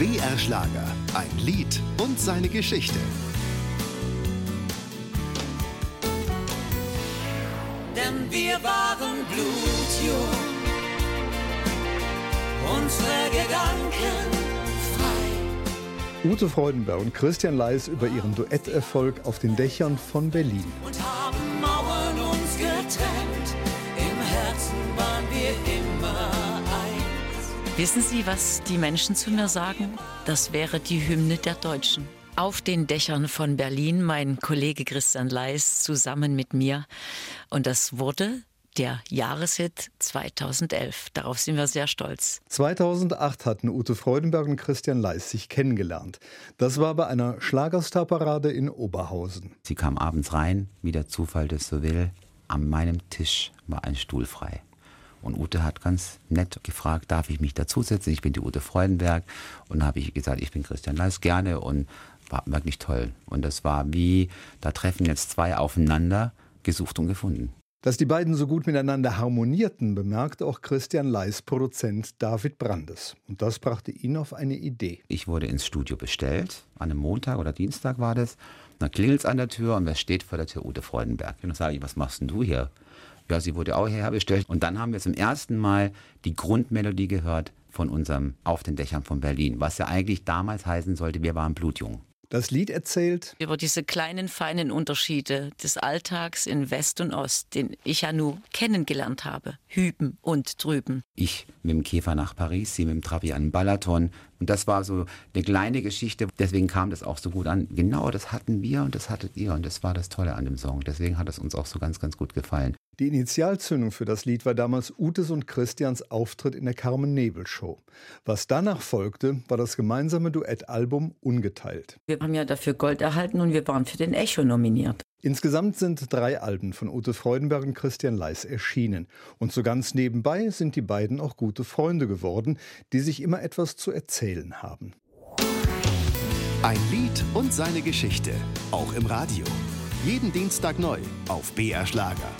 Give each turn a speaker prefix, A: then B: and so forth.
A: BR Schlager. Ein Lied und seine Geschichte.
B: Denn wir waren blutjung. Unsere Gedanken frei.
C: Ute Freudenberg und Christian Leis über ihren Duetterfolg auf den Dächern von Berlin.
B: und haben Mauern uns getrennt.
D: Wissen Sie, was die Menschen zu mir sagen? Das wäre die Hymne der Deutschen. Auf den Dächern von Berlin, mein Kollege Christian Leis zusammen mit mir. Und das wurde der Jahreshit 2011. Darauf sind wir sehr stolz.
C: 2008 hatten Ute Freudenberg und Christian Leis sich kennengelernt. Das war bei einer Schlagerstarparade in Oberhausen.
E: Sie kam abends rein, wie der Zufall das so will. An meinem Tisch war ein Stuhl frei. Und Ute hat ganz nett gefragt, darf ich mich dazusetzen? Ich bin die Ute Freudenberg. Und habe ich gesagt, ich bin Christian Leis, gerne. Und war wirklich toll. Und das war wie, da treffen jetzt zwei aufeinander, gesucht und gefunden.
C: Dass die beiden so gut miteinander harmonierten, bemerkte auch Christian Leis Produzent David Brandes. Und das brachte ihn auf eine Idee.
E: Ich wurde ins Studio bestellt, an einem Montag oder Dienstag war das. Dann klingelt es an der Tür und wer steht vor der Tür? Ute Freudenberg. Und dann sage ich, was machst denn du hier? Ja, sie wurde auch hierher bestellt. Und dann haben wir zum ersten Mal die Grundmelodie gehört von unserem Auf den Dächern von Berlin, was ja eigentlich damals heißen sollte, wir waren blutjung.
C: Das Lied erzählt,
D: Über diese kleinen, feinen Unterschiede des Alltags in West und Ost, den ich ja nur kennengelernt habe. Hüben und drüben.
E: Ich mit dem Käfer nach Paris, sie mit dem Trabi an den Balaton. Und das war so eine kleine Geschichte. Deswegen kam das auch so gut an. Genau, das hatten wir und das hattet ihr. Und das war das Tolle an dem Song. Deswegen hat es uns auch so ganz, ganz gut gefallen.
C: Die Initialzündung für das Lied war damals Utes und Christians Auftritt in der Carmen Nebel Show. Was danach folgte, war das gemeinsame Duettalbum Ungeteilt.
D: Wir haben ja dafür Gold erhalten und wir waren für den Echo nominiert.
C: Insgesamt sind drei Alben von Ute Freudenberg und Christian Leis erschienen. Und so ganz nebenbei sind die beiden auch gute Freunde geworden, die sich immer etwas zu erzählen haben.
A: Ein Lied und seine Geschichte. Auch im Radio. Jeden Dienstag neu auf BR Schlager.